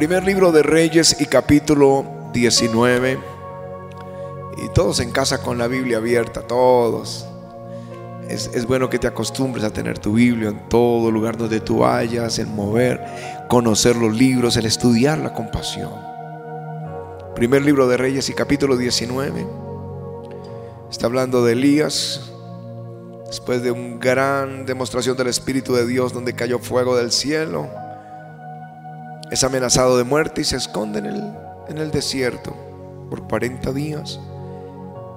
Primer libro de Reyes y capítulo 19. Y todos en casa con la Biblia abierta, todos. Es, es, bueno que te acostumbres a tener tu Biblia en todo lugar donde tú vayas, en mover, conocer los libros, el estudiar la compasión. Primer libro de Reyes y capítulo 19. Está hablando de Elías, después de una gran demostración del Espíritu de Dios donde cayó fuego del cielo. Es amenazado de muerte y se esconde en el, en el desierto por 40 días.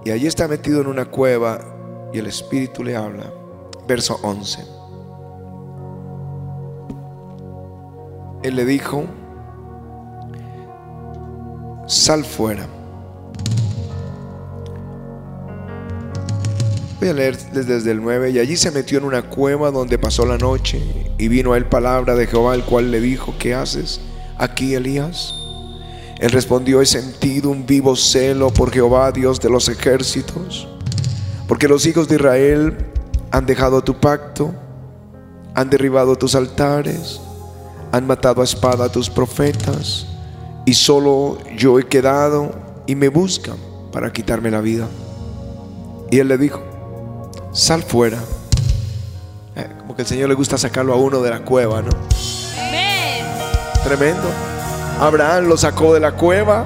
Y allí está metido en una cueva y el Espíritu le habla. Verso 11. Él le dijo, sal fuera. Voy a leer desde el 9. Y allí se metió en una cueva donde pasó la noche. Y vino a él palabra de Jehová, el cual le dijo, ¿qué haces aquí, Elías? Él respondió, he sentido un vivo celo por Jehová, Dios de los ejércitos, porque los hijos de Israel han dejado tu pacto, han derribado tus altares, han matado a espada a tus profetas, y solo yo he quedado y me buscan para quitarme la vida. Y él le dijo, sal fuera. Eh, como que el Señor le gusta sacarlo a uno de la cueva, ¿no? Tremendo. Abraham lo sacó de la cueva,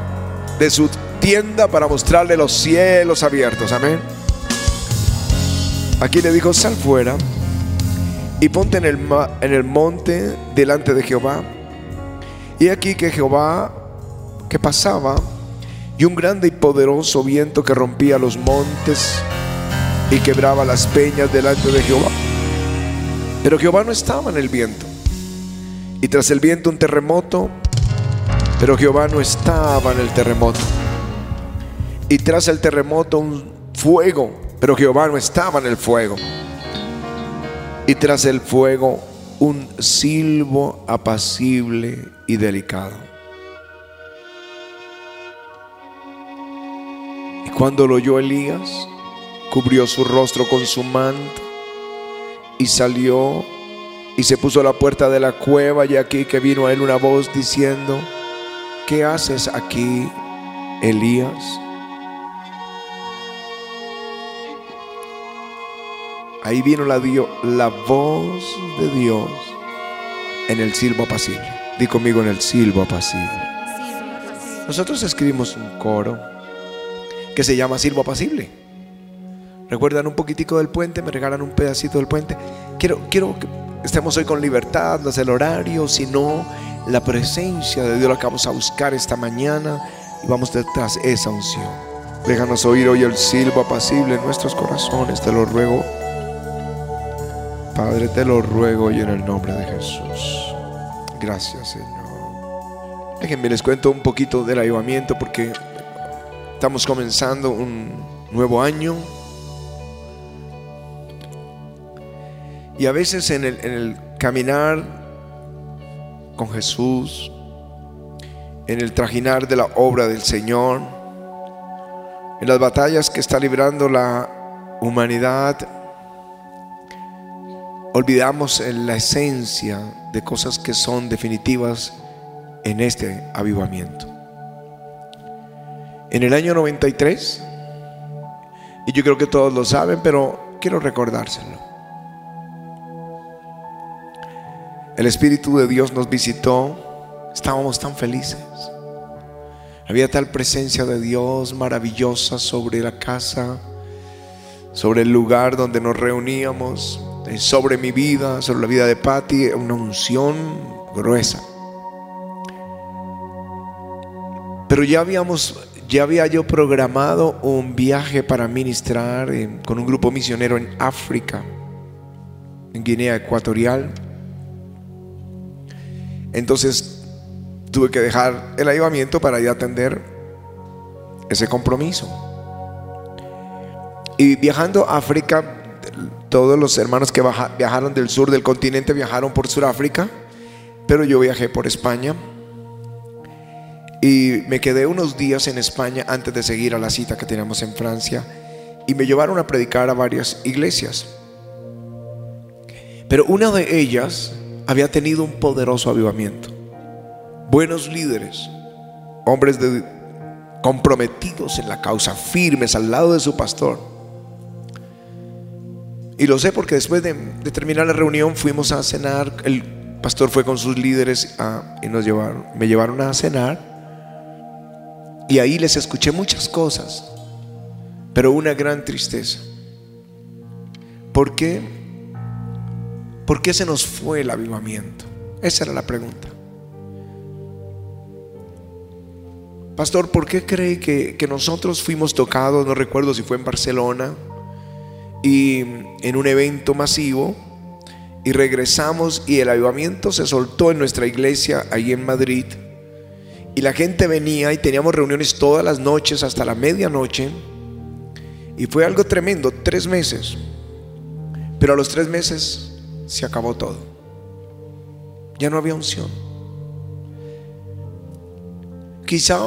de su tienda, para mostrarle los cielos abiertos. Amén. Aquí le dijo, sal fuera y ponte en el, en el monte delante de Jehová. Y aquí que Jehová que pasaba y un grande y poderoso viento que rompía los montes y quebraba las peñas delante de Jehová. Pero Jehová no estaba en el viento. Y tras el viento un terremoto, pero Jehová no estaba en el terremoto. Y tras el terremoto un fuego, pero Jehová no estaba en el fuego. Y tras el fuego un silbo apacible y delicado. Y cuando lo oyó Elías, cubrió su rostro con su manto y salió y se puso a la puerta de la cueva y aquí que vino a él una voz diciendo, ¿qué haces aquí, Elías? Ahí vino la, la voz de Dios en el silbo apacible. Di conmigo en el silbo apacible. Nosotros escribimos un coro que se llama silbo apacible. ¿Recuerdan un poquitico del puente? ¿Me regalan un pedacito del puente? Quiero, quiero que estemos hoy con libertad, no es el horario, sino la presencia de Dios la que vamos a buscar esta mañana y vamos detrás de esa unción. Déjanos oír hoy el silbo apacible en nuestros corazones, te lo ruego. Padre, te lo ruego hoy en el nombre de Jesús. Gracias, Señor. Déjenme les cuento un poquito del avivamiento porque estamos comenzando un nuevo año. Y a veces en el, caminar con Jesús, en el trajinar de la obra del Señor, en las batallas que está librando la humanidad, olvidamos la esencia de cosas que son definitivas en este avivamiento. En el año 93, y yo creo que todos lo saben, pero quiero recordárselo. El Espíritu de Dios nos visitó, estábamos tan felices. Había tal presencia de Dios maravillosa sobre la casa, sobre el lugar donde nos reuníamos, sobre mi vida, sobre la vida de Patty, una unción gruesa. Pero ya habíamos, ya había yo programado un viaje para ministrar con un grupo misionero en África, en Guinea Ecuatorial. Entonces tuve que dejar el ayudamiento para ir a atender ese compromiso. Y viajando a África, todos los hermanos que viajaron del sur del continente viajaron por Sudáfrica, pero yo viajé por España. Y me quedé unos días en España antes de seguir a la cita que teníamos en Francia. Y me llevaron a predicar a varias iglesias. Pero una de ellas había tenido un poderoso avivamiento. buenos líderes, hombres comprometidos en la causa, firmes al lado de su pastor. Y lo sé porque después de, terminar la reunión fuimos a cenar, el pastor fue con sus líderes y nos llevaron, me llevaron a cenar. Y ahí les escuché muchas cosas, pero una gran tristeza. ¿Por qué? ¿Por qué se nos fue el avivamiento? Esa era la pregunta. Pastor, ¿por qué cree que, que, nosotros fuimos tocados? No recuerdo si fue en Barcelona y en un evento masivo y regresamos y el avivamiento se soltó en nuestra iglesia ahí en Madrid y la gente venía y teníamos reuniones todas las noches hasta la medianoche y fue algo tremendo, tres meses. Pero a los tres meses se acabó todo. Ya no había unción. Quizá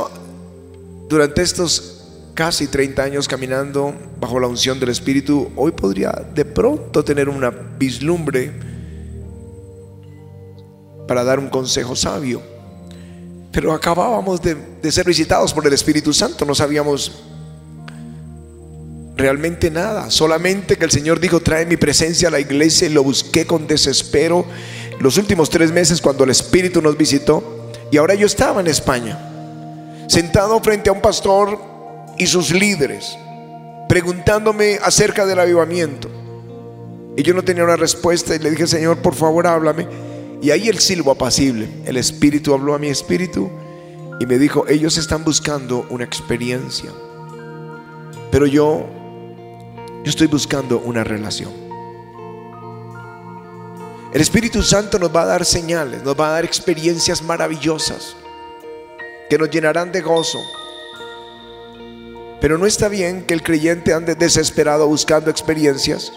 durante estos casi 30 años caminando bajo la unción del Espíritu, hoy podría de pronto tener una vislumbre para dar un consejo sabio. Pero acabábamos de, de ser visitados por el Espíritu Santo, no sabíamos realmente nada, solamente que el Señor dijo, trae mi presencia a la iglesia y lo busqué con desespero los últimos tres meses cuando el Espíritu nos visitó. Y ahora yo estaba en España, sentado frente a un pastor y sus líderes, preguntándome acerca del avivamiento. Y yo no tenía una respuesta y le dije, Señor, por favor, háblame. Y ahí el silbo apacible, el Espíritu habló a mi espíritu y me dijo, ellos están buscando una experiencia. Pero yo yo estoy buscando una relación. El Espíritu Santo nos va a dar señales, nos va a dar experiencias maravillosas que nos llenarán de gozo. Pero no está bien que el creyente ande desesperado buscando experiencias.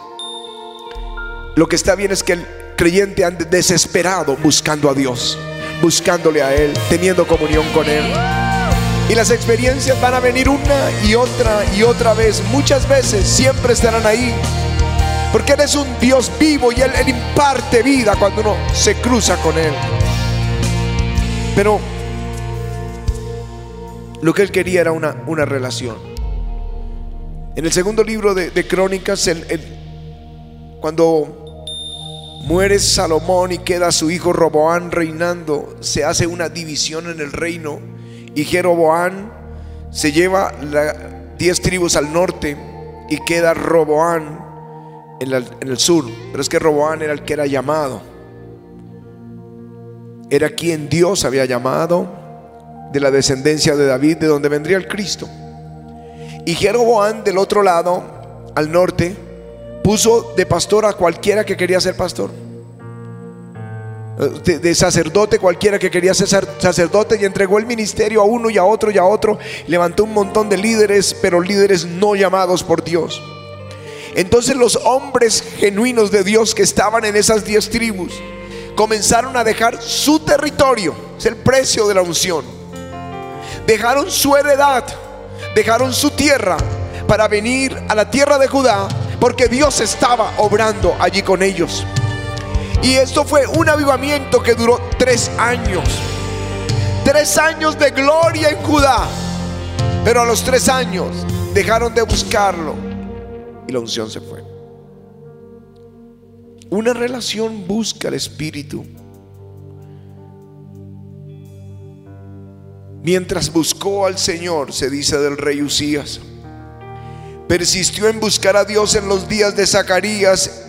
Lo que está bien es que el creyente ande desesperado buscando a Dios, buscándole a Él, teniendo comunión con Él. Y las experiencias van a venir una y otra y otra vez. Muchas veces siempre estarán ahí. Porque Él es un Dios vivo y Él, imparte vida cuando uno se cruza con Él. Pero lo que Él quería era una, una relación. En el segundo libro de, Crónicas, cuando muere Salomón y queda su hijo Roboán reinando, se hace una división en el reino y Jeroboán se lleva las diez tribus al norte y queda Roboán en, en el sur. Pero es que Roboán era el que era llamado. Era quien Dios había llamado de la descendencia de David, de donde vendría el Cristo. Y Jeroboán del otro lado, al norte, puso de pastor a cualquiera que quería ser pastor de, sacerdote, cualquiera que quería ser sacerdote, y entregó el ministerio a uno y a otro y a otro. Levantó un montón de líderes, pero líderes no llamados por Dios. Entonces los hombres genuinos de Dios que estaban en esas diez tribus comenzaron a dejar su territorio, es el precio de la unción. Dejaron su heredad, dejaron su tierra para venir a la tierra de Judá, porque Dios estaba obrando allí con ellos. Y esto fue un avivamiento que duró tres años. Tres años de gloria en Judá. Pero a los tres años dejaron de buscarlo y la unción se fue. Una relación busca el Espíritu. Mientras buscó al Señor, se dice del rey Usías, persistió en buscar a Dios en los días de Zacarías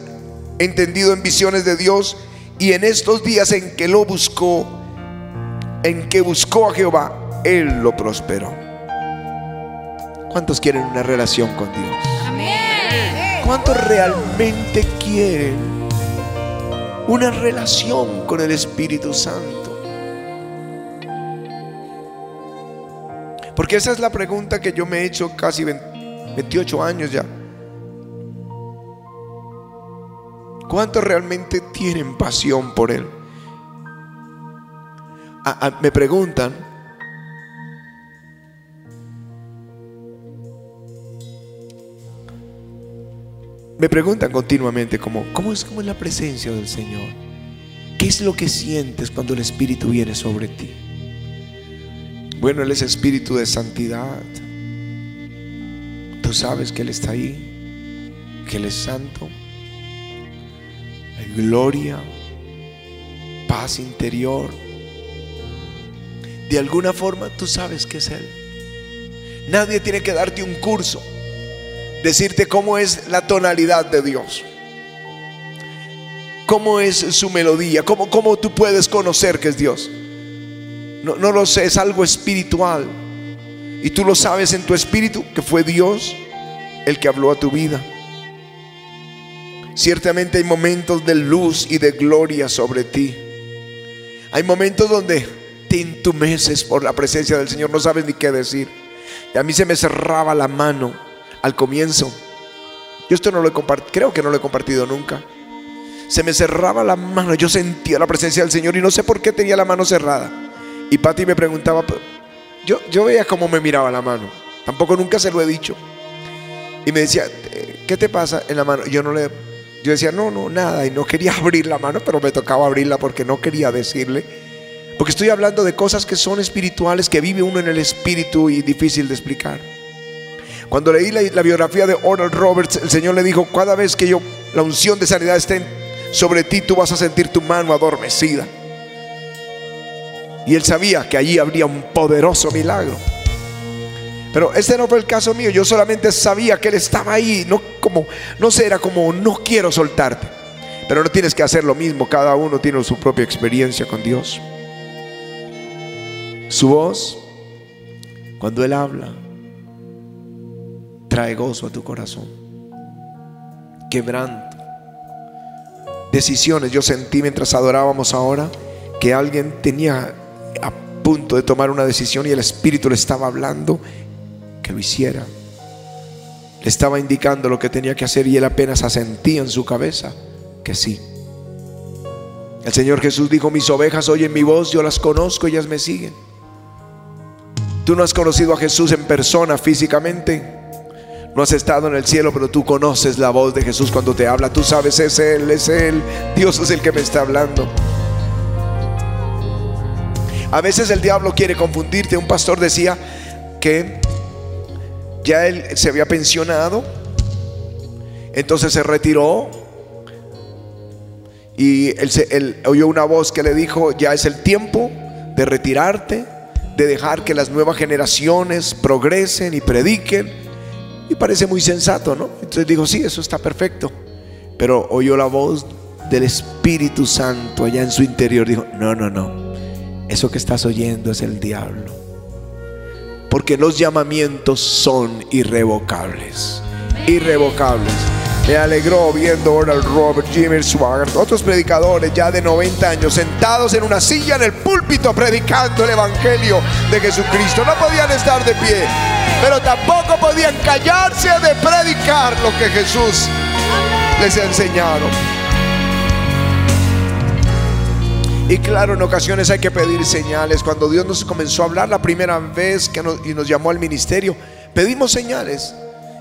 entendido en visiones de Dios y en estos días en que lo buscó, en que buscó a Jehová, Él lo prosperó. ¿Cuántos quieren una relación con Dios? ¿Cuántos realmente quieren una relación con el Espíritu Santo? Porque esa es la pregunta que yo me he hecho casi 28 años ya. ¿Cuántos realmente tienen pasión por Él? me preguntan, me preguntan continuamente ¿cómo es, ¿cómo es la presencia del Señor? ¿Qué es lo que sientes cuando el Espíritu viene sobre ti? Bueno, Él es espíritu de santidad. Tú sabes que Él está ahí, que Él es santo. Gloria, paz interior. De alguna forma tú sabes que es Él. Nadie tiene que darte un curso, decirte cómo es la tonalidad de Dios, cómo es su melodía, cómo, cómo tú puedes conocer que es Dios. No, no lo sé, es algo espiritual. Y tú lo sabes en tu espíritu que fue Dios el que habló a tu vida. Ciertamente hay momentos de luz y de gloria sobre ti. Hay momentos donde te entumeces por la presencia del Señor, no sabes ni qué decir. Y a mí se me cerraba la mano al comienzo. Yo esto no lo he compartido, creo que no lo he compartido nunca. Se me cerraba la mano, yo sentía la presencia del Señor y no sé por qué tenía la mano cerrada. Y Pati me preguntaba, yo, yo veía cómo me miraba la mano. Tampoco nunca se lo he dicho. Y me decía, ¿qué te pasa en la mano? Yo no le, yo decía, no, no, nada. Y no quería abrir la mano, pero me tocaba abrirla porque no quería decirle. Porque estoy hablando de cosas que son espirituales, que vive uno en el espíritu y difícil de explicar. Cuando leí la, biografía de Oral Roberts, el Señor le dijo, cada vez que yo, la unción de sanidad esté sobre ti, tú vas a sentir tu mano adormecida. Y él sabía que allí habría un poderoso milagro. Pero este no fue el caso mío. Yo solamente sabía que él estaba ahí. No como, no sé, era como no quiero soltarte. Pero no tienes que hacer lo mismo. Cada uno tiene su propia experiencia con Dios. Su voz, cuando él habla, trae gozo a tu corazón. Quebranto. Decisiones. Yo sentí mientras adorábamos ahora que alguien tenía a punto de tomar una decisión y el Espíritu le estaba hablando que lo hiciera. Le estaba indicando lo que tenía que hacer y él apenas asentía en su cabeza que sí. El Señor Jesús dijo, mis ovejas oyen mi voz, yo las conozco, ellas me siguen. Tú no has conocido a Jesús en persona, físicamente. No has estado en el cielo, pero tú conoces la voz de Jesús cuando te habla. Tú sabes, es Él, es Él. Dios es el que me está hablando. A veces el diablo quiere confundirte. Un pastor decía que ya él se había pensionado, entonces se retiró y él, oyó una voz que le dijo, ya es el tiempo de retirarte, de dejar que las nuevas generaciones progresen y prediquen. Y parece muy sensato, ¿no? Entonces dijo, sí, eso está perfecto. Pero oyó la voz del Espíritu Santo allá en su interior. Dijo, no, no, no. Eso que estás oyendo es el diablo. Porque los llamamientos son irrevocables. Irrevocables. Me alegró viendo ahora al Robert Jimmy Swagger, otros predicadores ya de 90 años sentados en una silla en el púlpito predicando el Evangelio de Jesucristo. No podían estar de pie, pero tampoco podían callarse de predicar lo que Jesús les ha enseñado. Y claro, en ocasiones hay que pedir señales. Cuando Dios nos comenzó a hablar la primera vez que nos, y nos llamó al ministerio, pedimos señales.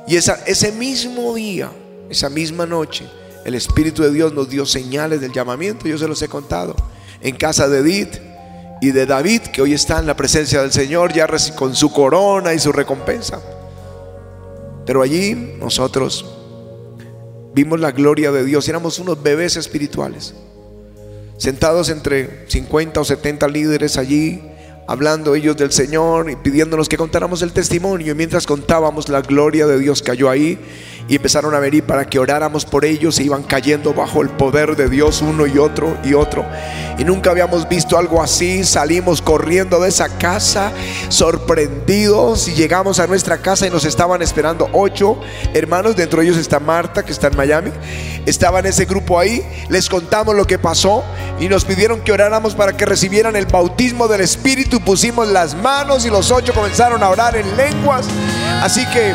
Y esa, ese mismo día, esa misma noche, el Espíritu de Dios nos dio señales del llamamiento. Yo se los he contado. En casa de Edith y de David, que hoy está en la presencia del Señor, ya con su corona y su recompensa. Pero allí nosotros vimos la gloria de Dios. Éramos unos bebés espirituales sentados entre 50 o 70 líderes allí, hablando ellos del Señor y pidiéndonos que contáramos el testimonio. Y mientras contábamos, la gloria de Dios cayó ahí y empezaron a venir para que oráramos por ellos. Se iban cayendo bajo el poder de Dios uno y otro y otro. Y nunca habíamos visto algo así. Salimos corriendo de esa casa, sorprendidos, y llegamos a nuestra casa y nos estaban esperando ocho hermanos. Dentro de ellos está Marta, que está en Miami. Estaba en ese grupo ahí. Les contamos lo que pasó y nos pidieron que oráramos para que recibieran el bautismo del Espíritu. Pusimos las manos y los ocho comenzaron a orar en lenguas. Así que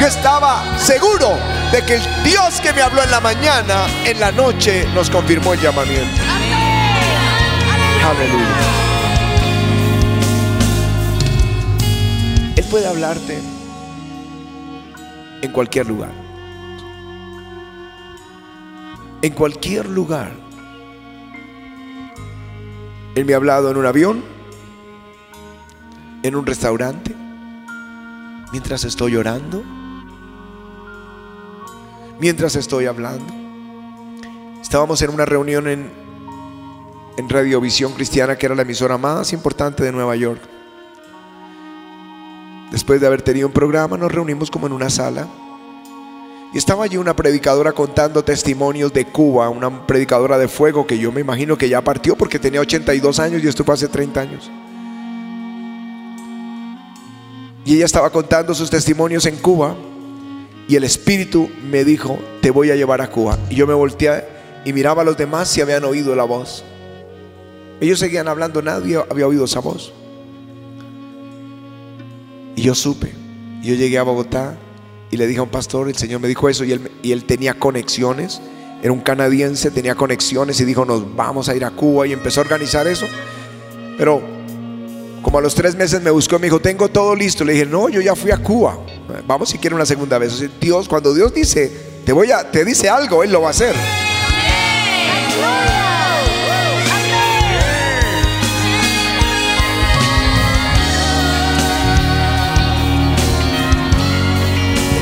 yo estaba seguro de que el Dios que me habló en la mañana, en la noche nos confirmó el llamamiento. Aleluya. Él puede hablarte en cualquier lugar. En cualquier lugar. Él me ha hablado en un avión. En un restaurante, mientras estoy orando, mientras estoy hablando. Estábamos en una reunión en, en Radiovisión Cristiana, que era la emisora más importante de Nueva York. Después de haber tenido un programa, nos reunimos como en una sala. Y estaba allí una predicadora contando testimonios de Cuba, una predicadora de fuego que yo me imagino que ya partió porque tenía 82 años y esto fue hace 30 años. Y ella estaba contando sus testimonios en Cuba y el Espíritu me dijo, te voy a llevar a Cuba. Y yo me volteé y miraba a los demás si habían oído la voz. Ellos seguían hablando, nadie había oído esa voz. Y yo supe. Yo llegué a Bogotá y le dije a un pastor, el Señor me dijo eso y él, y él tenía conexiones. Era un canadiense, tenía conexiones y dijo, nos vamos a ir a Cuba y empezó a organizar eso. Pero como a los tres meses me buscó y me dijo, tengo todo listo. Le dije, no, yo ya fui a Cuba. Vamos si quiere una segunda vez. Dios, cuando Dios dice, te voy a, te dice algo, Él lo va a hacer.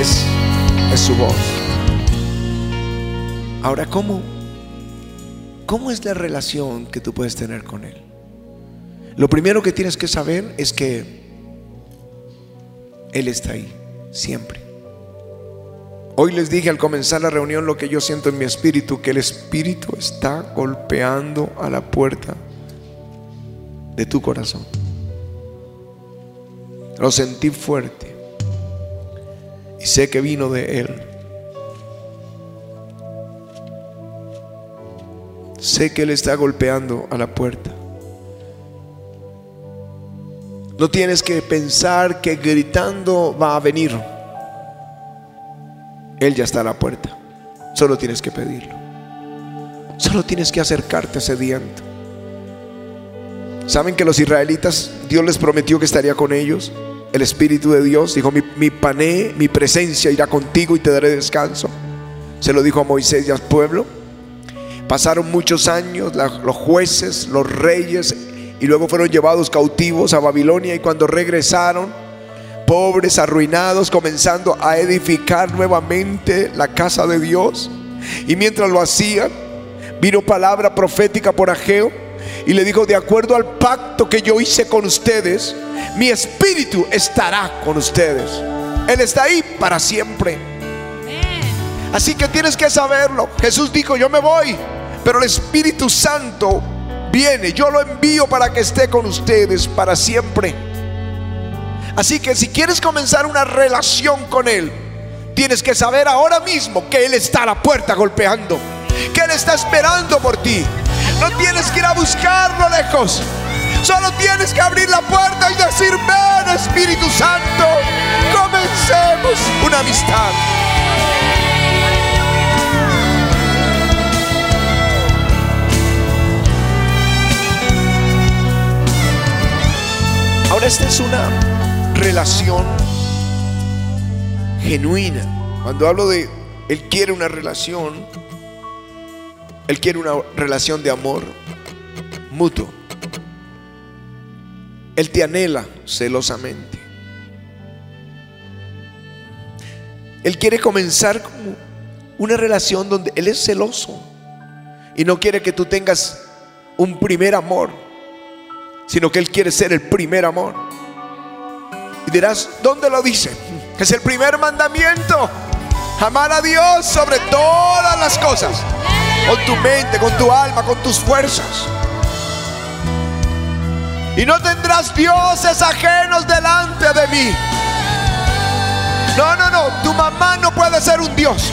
Es, es su voz. Ahora, ¿cómo? ¿Cómo es la relación que tú puedes tener con Él? Lo primero que tienes que saber es que Él está ahí, siempre. Hoy les dije al comenzar la reunión lo que yo siento en mi espíritu, que el espíritu está golpeando a la puerta de tu corazón. Lo sentí fuerte y sé que vino de Él. Sé que Él está golpeando a la puerta. No tienes que pensar que gritando va a venir. Él ya está a la puerta. Solo tienes que pedirlo. Solo tienes que acercarte sediento. ¿Saben que los israelitas, Dios les prometió que estaría con ellos? El Espíritu de Dios dijo, mi, mi pané, mi presencia irá contigo y te daré descanso. Se lo dijo a Moisés y al pueblo. Pasaron muchos años, los jueces, los reyes, y luego fueron llevados cautivos a Babilonia y cuando regresaron, pobres, arruinados, comenzando a edificar nuevamente la casa de Dios. Y mientras lo hacían, vino palabra profética por Ageo y le dijo, de acuerdo al pacto que yo hice con ustedes, mi espíritu estará con ustedes. Él está ahí para siempre. Así que tienes que saberlo. Jesús dijo, yo me voy, pero el Espíritu Santo viene. Yo lo envío para que esté con ustedes para siempre. Así que si quieres comenzar una relación con Él, tienes que saber ahora mismo que Él está a la puerta golpeando, que Él está esperando por ti. No tienes que ir a buscarlo lejos. Solo tienes que abrir la puerta y decir, ven Espíritu Santo, comencemos una amistad. Esta es una relación genuina. Cuando hablo de Él quiere una relación, Él quiere una relación de amor mutuo. Él te anhela celosamente. Él quiere comenzar como una relación donde Él es celoso y no quiere que tú tengas un primer amor, sino que Él quiere ser el primer amor. Y dirás, ¿dónde lo dice? Es el primer mandamiento. Amar a Dios sobre todas las cosas. Con tu mente, con tu alma, con tus fuerzas. Y no tendrás dioses ajenos delante de mí. No, no, no. Tu mamá no puede ser un Dios.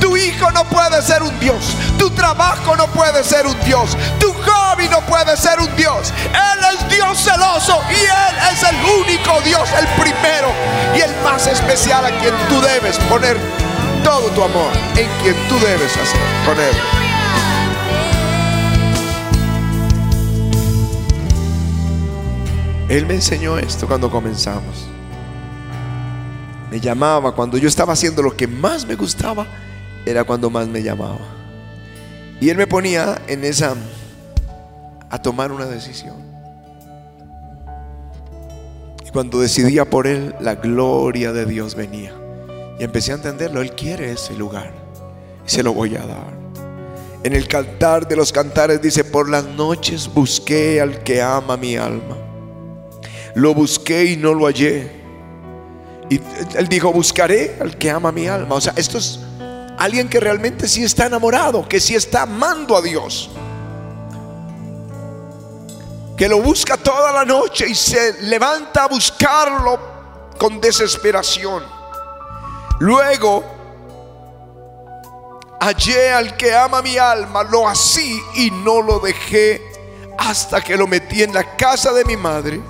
Tu hijo no puede ser un Dios. Tu trabajo no puede ser un Dios. Tu hobby no puede ser un Dios. Él es Dios celoso y Él es el único Dios, el primero y el más especial a quien tú debes poner todo tu amor, en quien tú debes hacer, ponerlo. Él me enseñó esto cuando comenzamos. Me llamaba cuando yo estaba haciendo lo que más me gustaba, era cuando más me llamaba. Y Él me ponía en esa, a tomar una decisión. cuando decidía por él, la gloria de Dios venía. Y empecé a entenderlo, Él quiere ese lugar. Y se lo voy a dar. En el cantar de los cantares dice, por las noches busqué al que ama mi alma. Lo busqué y no lo hallé. Y él dijo, buscaré al que ama mi alma. O sea, esto es alguien que realmente sí está enamorado, que sí está amando a Dios. Que lo busca toda la noche y se levanta a buscarlo con desesperación. Luego hallé al que ama mi alma, lo así y no lo dejé hasta que lo metí en la casa de mi madre.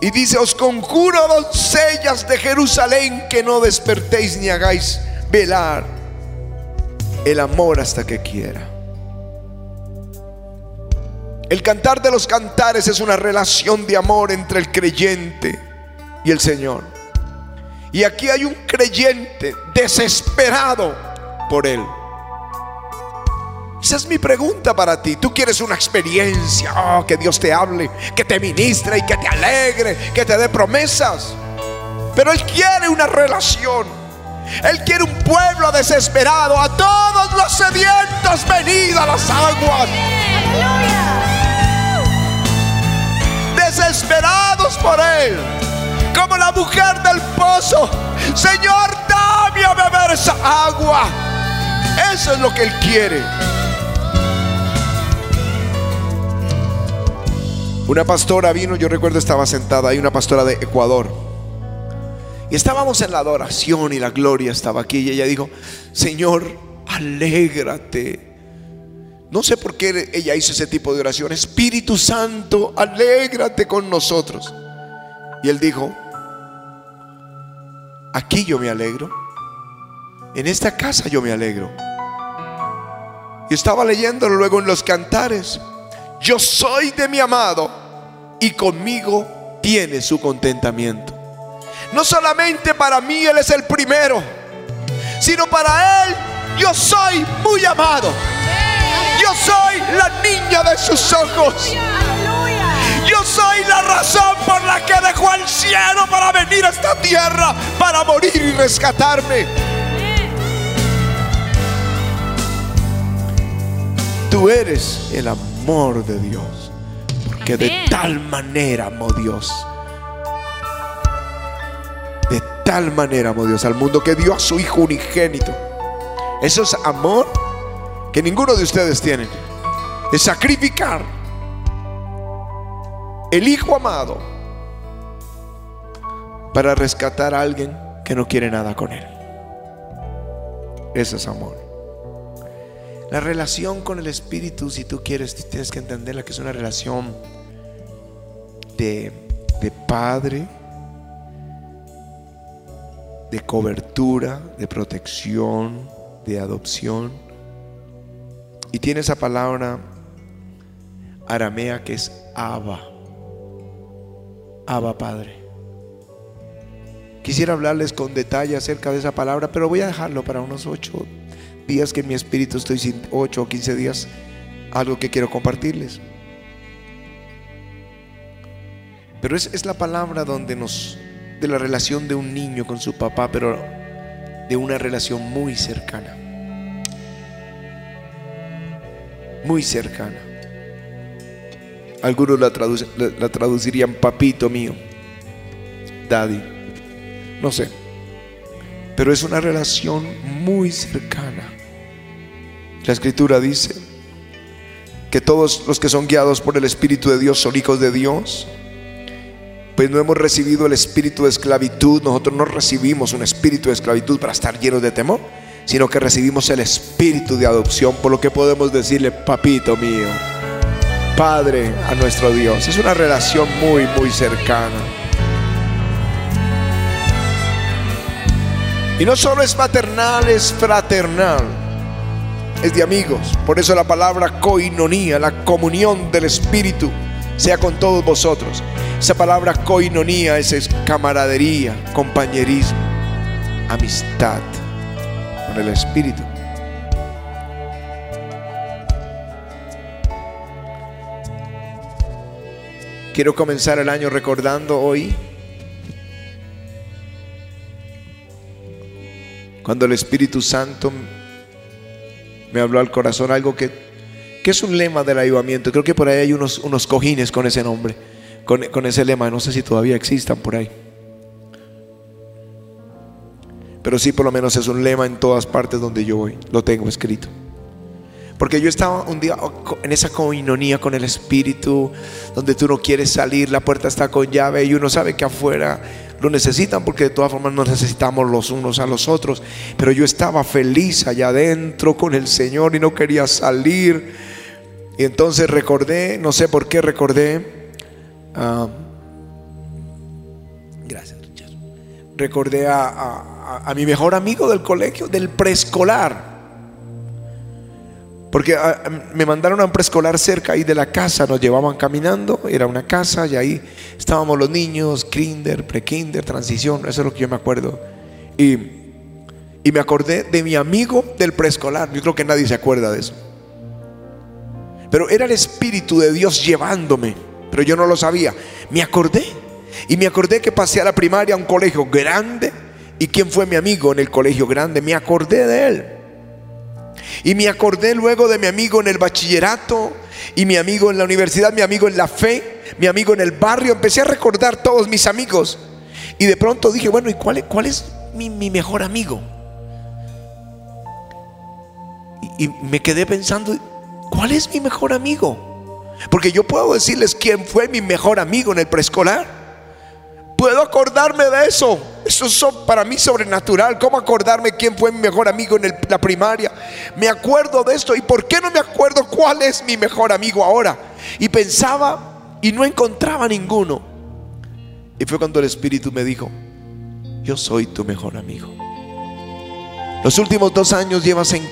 Y dice, os conjuro, doncellas de Jerusalén, que no despertéis ni hagáis velar el amor hasta que quiera. El cantar de los cantares es una relación de amor entre el creyente y el Señor. Y aquí hay un creyente desesperado por Él. Esa es mi pregunta para ti. Tú quieres una experiencia, oh, que Dios te hable, que te ministre y que te alegre, que te dé promesas. Pero Él quiere una relación. Él quiere un pueblo desesperado. A todos los sedientos, venid a las aguas. Desesperados por Él. Como la mujer del pozo. Señor, dame a beber esa agua. Eso es lo que Él quiere. Una pastora vino, yo recuerdo estaba sentada ahí, una pastora de Ecuador. Y estábamos en la adoración y la gloria estaba aquí. Y ella dijo, Señor, alégrate. No sé por qué ella hizo ese tipo de oración. Espíritu Santo, alégrate con nosotros. Y él dijo, aquí yo me alegro. En esta casa yo me alegro. Y estaba leyéndolo luego en los cantares. Yo soy de mi amado y conmigo tiene su contentamiento. No solamente para mí Él es el primero, sino para Él yo soy muy amado. Yo soy la niña de sus ojos. Yo soy la razón por la que dejó al cielo para venir a esta tierra, para morir y rescatarme. Tú eres el amor de Dios. Porque de tal manera amó Dios. De tal manera amó Dios al mundo que dio a su Hijo unigénito. Eso es amor que ninguno de ustedes tiene. Es sacrificar el Hijo amado para rescatar a alguien que no quiere nada con él. Eso es amor. La relación con el Espíritu, si tú quieres, tienes que entenderla que es una relación de, de padre, de cobertura, de protección, de adopción. Y tiene esa palabra aramea que es Abba. Abba Padre. Quisiera hablarles con detalle acerca de esa palabra, pero voy a dejarlo para unos ocho días que en mi espíritu estoy sin 8 o 15 días, algo que quiero compartirles. Pero es, es la palabra donde nos, de la relación de un niño con su papá, pero de una relación muy cercana. Muy cercana. Algunos la, la traducirían papito mío, daddy, no sé. Pero es una relación muy cercana. La escritura dice que todos los que son guiados por el Espíritu de Dios son hijos de Dios. Pues no hemos recibido el espíritu de esclavitud, nosotros no recibimos un espíritu de esclavitud para estar llenos de temor, sino que recibimos el espíritu de adopción, por lo que podemos decirle, papito mío, Padre a nuestro Dios. Es una relación muy, muy cercana. Y no solo es maternal, es fraternal es de amigos. Por eso la palabra coinonía, la comunión del Espíritu, sea con todos vosotros. Esa palabra coinonía es, camaradería, compañerismo, amistad el Espíritu. Quiero comenzar el año recordando hoy cuando el Espíritu Santo me habló al corazón algo que, que es un lema del ayudamiento. Creo que por ahí hay unos, unos cojines con ese nombre, con, con ese lema. No sé si todavía existan por ahí. Pero sí por lo menos es un lema en todas partes donde yo voy. Lo tengo escrito. Porque yo estaba un día en esa coinonía con el Espíritu, donde tú no quieres salir, la puerta está con llave y uno sabe que afuera lo necesitan porque de todas formas nos necesitamos los unos a los otros. Pero yo estaba feliz allá adentro con el Señor y no quería salir. Y entonces recordé, no sé por qué recordé, uh, gracias Richard, recordé a, a mi mejor amigo del colegio, del preescolar. Porque ah, me mandaron a un preescolar cerca ahí de la casa, nos llevaban caminando, era una casa y ahí estábamos los niños, kinder, pre-kinder, transición, eso es lo que yo me acuerdo. Y, y me acordé de mi amigo del preescolar, yo creo que nadie se acuerda de eso. Pero era el Espíritu de Dios llevándome, pero yo no lo sabía. Me acordé y me acordé que pasé a la primaria a un colegio grande y quién fue mi amigo en el colegio grande, me acordé de él. Y me acordé luego de mi amigo en el bachillerato y mi amigo en la universidad, mi amigo en la fe, mi amigo en el barrio. Empecé a recordar todos mis amigos. Y de pronto dije, bueno, ¿y cuál, es mi, mejor amigo? Y me quedé pensando, ¿cuál es mi mejor amigo? Porque yo puedo decirles quién fue mi mejor amigo en el preescolar. Puedo acordarme de eso. Eso es para mí sobrenatural. ¿Cómo acordarme quién fue mi mejor amigo en la primaria? Me acuerdo de esto. ¿Y por qué no me acuerdo cuál es mi mejor amigo ahora? Y pensaba y no encontraba ninguno. Y fue cuando el Espíritu me dijo, yo soy tu mejor amigo. Los últimos dos años llevas en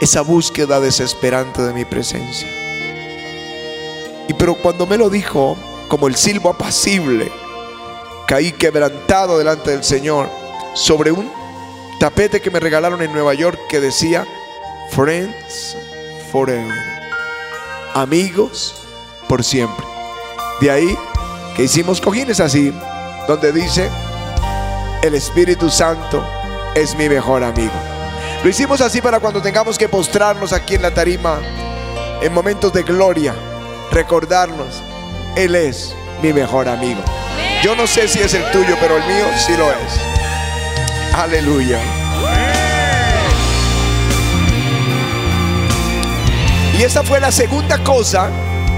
esa búsqueda desesperante de mi presencia. Y pero cuando me lo dijo, como el silbo apacible, caí quebrantado delante del Señor sobre un tapete que me regalaron en Nueva York que decía Friends Forever. Amigos por siempre. De ahí que hicimos cojines así, donde dice, el Espíritu Santo es mi mejor amigo. Lo hicimos así para cuando tengamos que postrarnos aquí en la tarima, en momentos de gloria, recordarnos, Él es mi mejor amigo. Yo no sé si es el tuyo, pero el mío sí lo es. Aleluya. Y esa fue la segunda cosa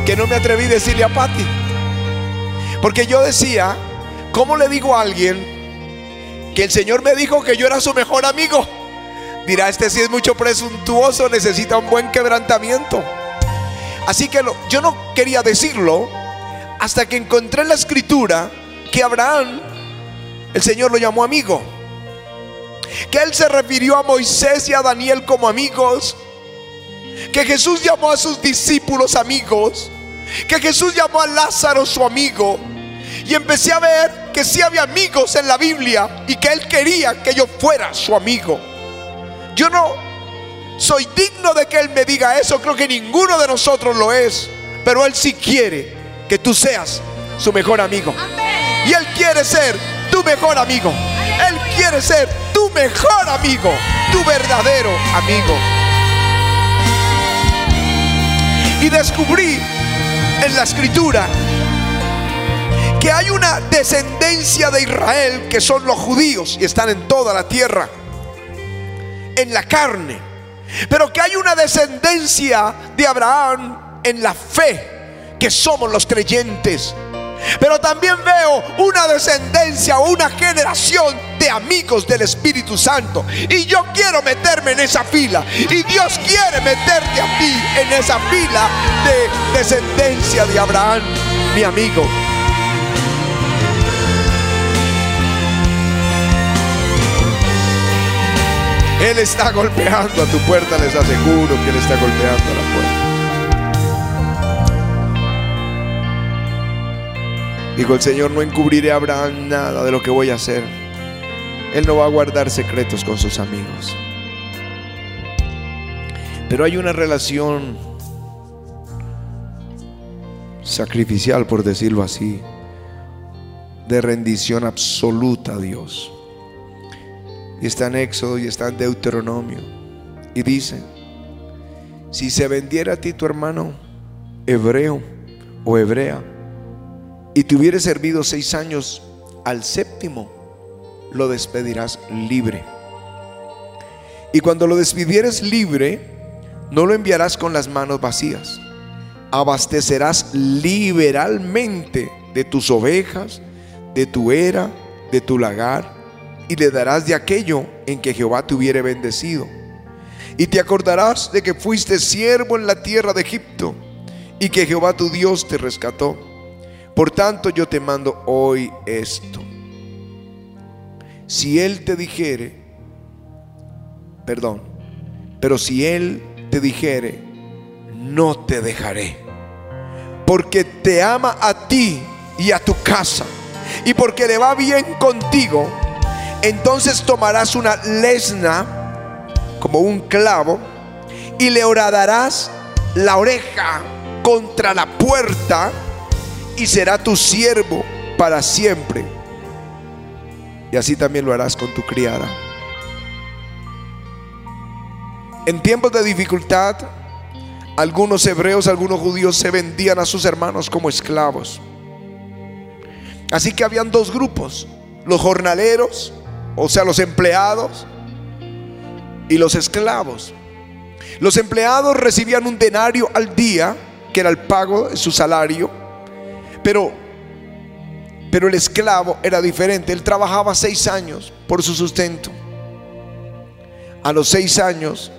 que no me atreví a decirle a Patty. Porque yo decía, ¿cómo le digo a alguien que el Señor me dijo que yo era su mejor amigo? Dirá, este sí es mucho presuntuoso, necesita un buen quebrantamiento. Así que yo no quería decirlo hasta que encontré en la escritura que Abraham, el Señor lo llamó amigo. Que Él se refirió a Moisés y a Daniel como amigos. Que Jesús llamó a sus discípulos amigos. Que Jesús llamó a Lázaro su amigo. Y empecé a ver que sí había amigos en la Biblia y que Él quería que yo fuera su amigo. Yo no soy digno de que Él me diga eso. Creo que ninguno de nosotros lo es. Pero Él sí quiere que tú seas su mejor amigo. Y Él quiere ser tu mejor amigo. Él quiere ser tu mejor amigo, tu verdadero amigo. Y descubrí en la escritura que hay una descendencia de Israel que son los judíos y están en toda la tierra, en la carne. Pero que hay una descendencia de Abraham en la fe, que somos los creyentes pero también veo una descendencia o una generación de amigos del Espíritu Santo. Y yo quiero meterme en esa fila. Y Dios quiere meterte a ti en esa fila de descendencia de Abraham, mi amigo. Él está golpeando a tu puerta, les aseguro que Él está golpeando a la puerta. Dijo el Señor, no encubriré a Abraham nada de lo que voy a hacer. Él no va a guardar secretos con sus amigos. Pero hay una relación sacrificial, por decirlo así, de rendición absoluta a Dios. Y está en Éxodo y está en Deuteronomio. Y dice, si se vendiera a ti tu hermano hebreo o hebrea, y te hubiere servido seis años, al séptimo lo despedirás libre. Y cuando lo despidieres libre, no lo enviarás con las manos vacías. Abastecerás liberalmente de tus ovejas, de tu era, de tu lagar, y le darás de aquello en que Jehová te hubiere bendecido. Y te acordarás de que fuiste siervo en la tierra de Egipto, y que Jehová tu Dios te rescató. Por tanto yo te mando hoy esto. Si Él te dijere, perdón, pero si Él te dijere, no te dejaré, porque te ama a ti y a tu casa, y porque le va bien contigo, entonces tomarás una lesna como un clavo y le horadarás la oreja contra la puerta y será tu siervo para siempre. Y así también lo harás con tu criada. En tiempos de dificultad, algunos hebreos, algunos judíos se vendían a sus hermanos como esclavos. Así que habían dos grupos, los jornaleros, o sea, los empleados, y los esclavos. Los empleados recibían un denario al día, que era el pago de su salario, pero, pero el esclavo era diferente. Él trabajaba seis años por su sustento. A los seis años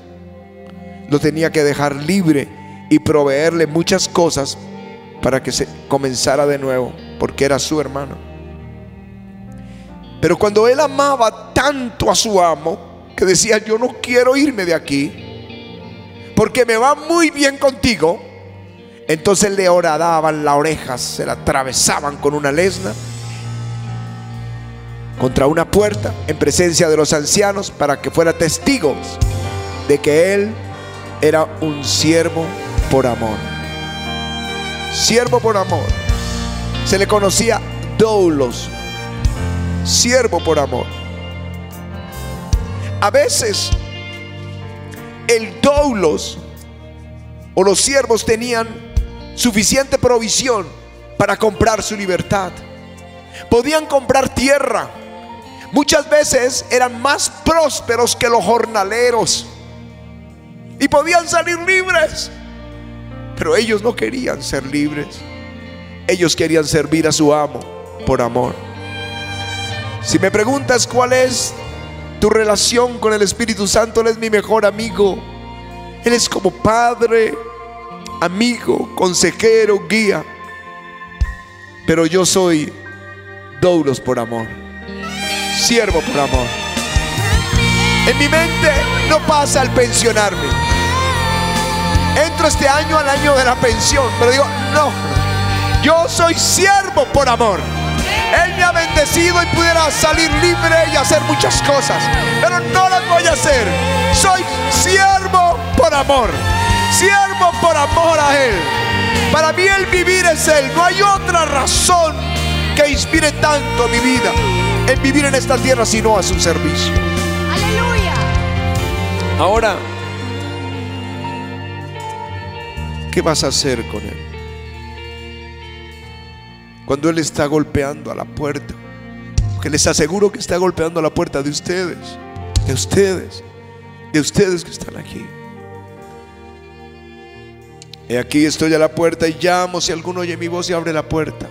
lo tenía que dejar libre y proveerle muchas cosas para que se comenzara de nuevo, porque era su hermano. Pero cuando él amaba tanto a su amo, que decía, yo no quiero irme de aquí, porque me va muy bien contigo, entonces le horadaban la oreja, se la atravesaban con una lesna contra una puerta en presencia de los ancianos para que fuera testigos de que él era un siervo por amor. Siervo por amor. Se le conocía doulos, siervo por amor. A veces el doulos o los siervos tenían suficiente provisión para comprar su libertad. Podían comprar tierra. Muchas veces eran más prósperos que los jornaleros y podían salir libres. Pero ellos no querían ser libres. Ellos querían servir a su amo por amor. Si me preguntas cuál es tu relación con el Espíritu Santo, Él es mi mejor amigo. Él es como padre, amigo, consejero, guía. Pero yo soy doulos por amor, siervo por amor. En mi mente no pasa al pensionarme. Entro este año al año de la pensión, pero digo, no, yo soy siervo por amor. Él me ha bendecido y pudiera salir libre y hacer muchas cosas, pero no las voy a hacer. Soy siervo por amor, siervo por amor a Él. Para mí el vivir es Él, no hay otra razón que inspire tanto mi vida en vivir en esta tierra sino a su servicio. Aleluya. Ahora, ¿Qué vas a hacer con Él? Cuando Él está golpeando a la puerta. Que les aseguro que está golpeando a la puerta de ustedes. De ustedes. De ustedes que están aquí. Y aquí estoy a la puerta y llamo si alguno oye mi voz y abre la puerta.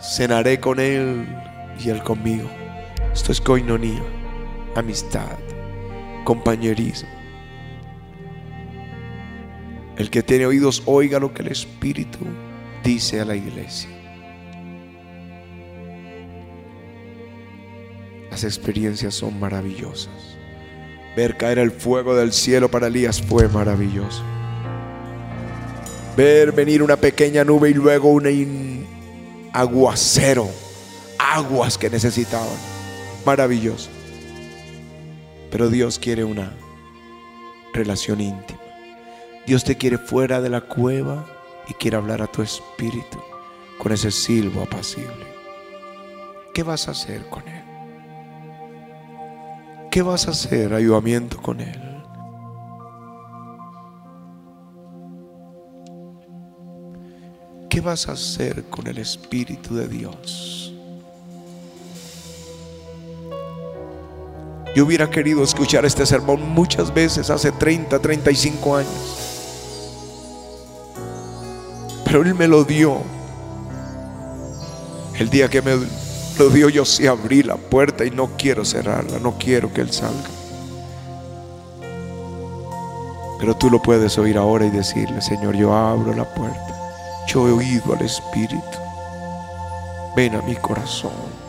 Cenaré con Él y Él conmigo. Esto es coinonía, amistad, compañerismo. El que tiene oídos, oiga lo que el Espíritu dice a la iglesia. Las experiencias son maravillosas. Ver caer el fuego del cielo para Elías fue maravilloso. Ver venir una pequeña nube y luego un aguacero, aguas que necesitaban. Maravilloso. Pero Dios quiere una relación íntima. Dios te quiere fuera de la cueva y quiere hablar a tu espíritu con ese silbo apacible. ¿Qué vas a hacer con Él? ¿Qué vas a hacer, ayudamiento con Él? ¿Qué vas a hacer con el Espíritu de Dios? Yo hubiera querido escuchar este sermón muchas veces hace 30, 35 años. Pero Él me lo dio. El día que me lo dio yo sí abrí la puerta y no quiero cerrarla, no quiero que Él salga. Pero tú lo puedes oír ahora y decirle, Señor, yo abro la puerta. He oído al Espíritu. Ven a mi corazón.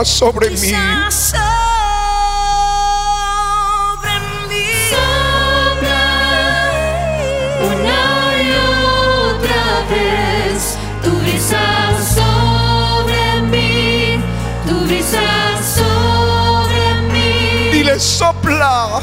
Brisa sobre mí. Mí. Sopla una y otra vez tu brisa sobre mí, tu brisa sobre mí. Dile sopla.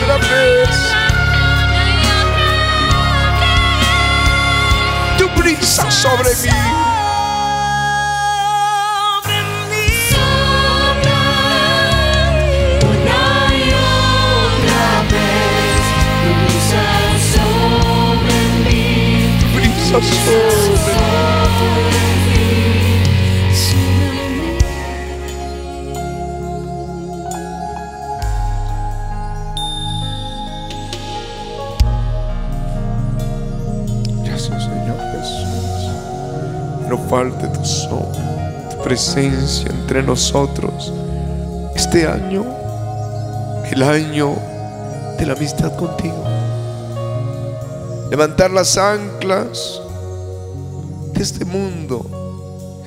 y otra vez. Tu brisa sobre mí. Sobre mí. No falte tu sombra, tu presencia entre nosotros. Este año, el año de la amistad contigo. Levantar las anclas de este mundo,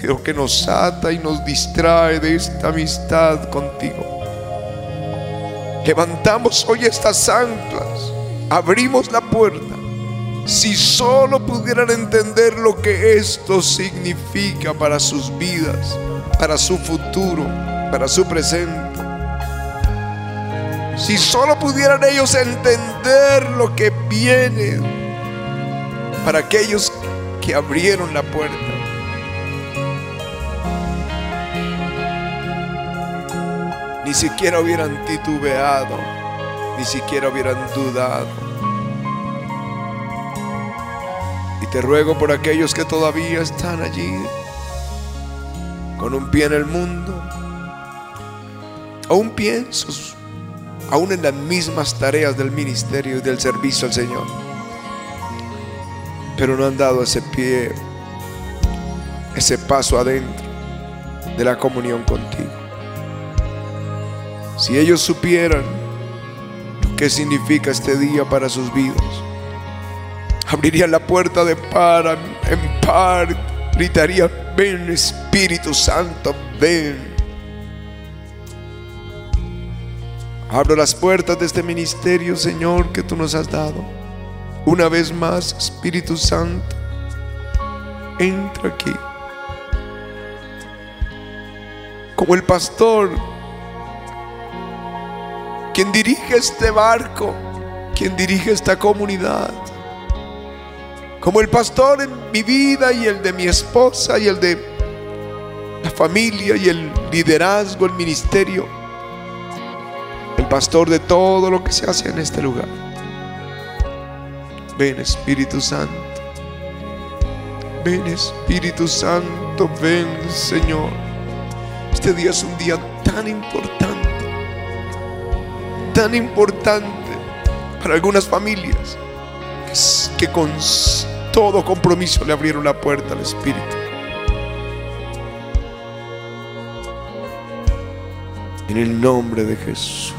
lo que nos ata y nos distrae de esta amistad contigo. Levantamos hoy estas anclas, abrimos la puerta. Si solo pudieran entender lo que esto significa para sus vidas, para su futuro, para su presente. Si solo pudieran ellos entender lo que viene para aquellos que abrieron la puerta. Ni siquiera hubieran titubeado, ni siquiera hubieran dudado. Te ruego por aquellos que todavía están allí, con un pie en el mundo, aún piensos, aún en las mismas tareas del ministerio y del servicio al Señor, pero no han dado ese pie, ese paso adentro de la comunión contigo. Si ellos supieran que significa este día para sus vidas, abrirían la puerta de par en par, gritarían, ven Espíritu Santo, ven. Abro las puertas de este ministerio, Señor, que tú nos has dado. Una vez más, Espíritu Santo, entra aquí. Como el pastor, quien dirige este barco, quien dirige esta comunidad. Como el pastor en mi vida y el de mi esposa y el de la familia y el liderazgo, el ministerio. El pastor de todo lo que se hace en este lugar. Ven Espíritu Santo. Ven Espíritu Santo, ven Señor. Este día es un día tan importante, tan importante para algunas familias que, que con todo compromiso le abrieron la puerta al Espíritu. En el nombre de Jesús.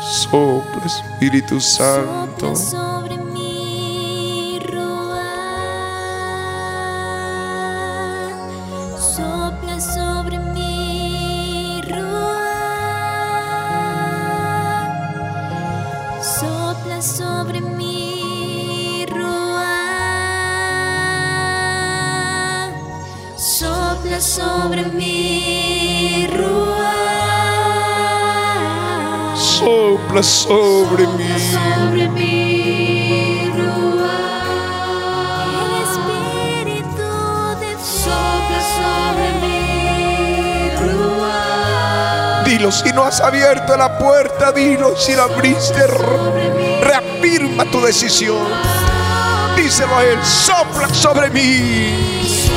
Sopla Espíritu Santo. Sobre mí. sobre mí, El Espíritu de sopla sobre mí, Dilo, si no has abierto la puerta, dilo, si la abriste, re- reafirma tu decisión. Díselo a él, sopla sobre mí.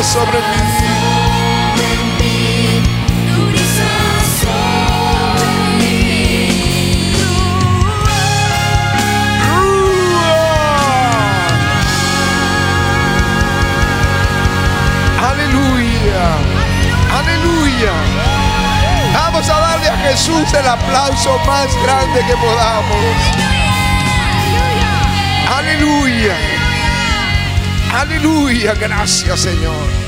Sobre mí. Aleluya. Aleluya. Vamos a darle a Jesús el aplauso más grande que podamos. Aleluya. Aleluya. Gracias, Señor.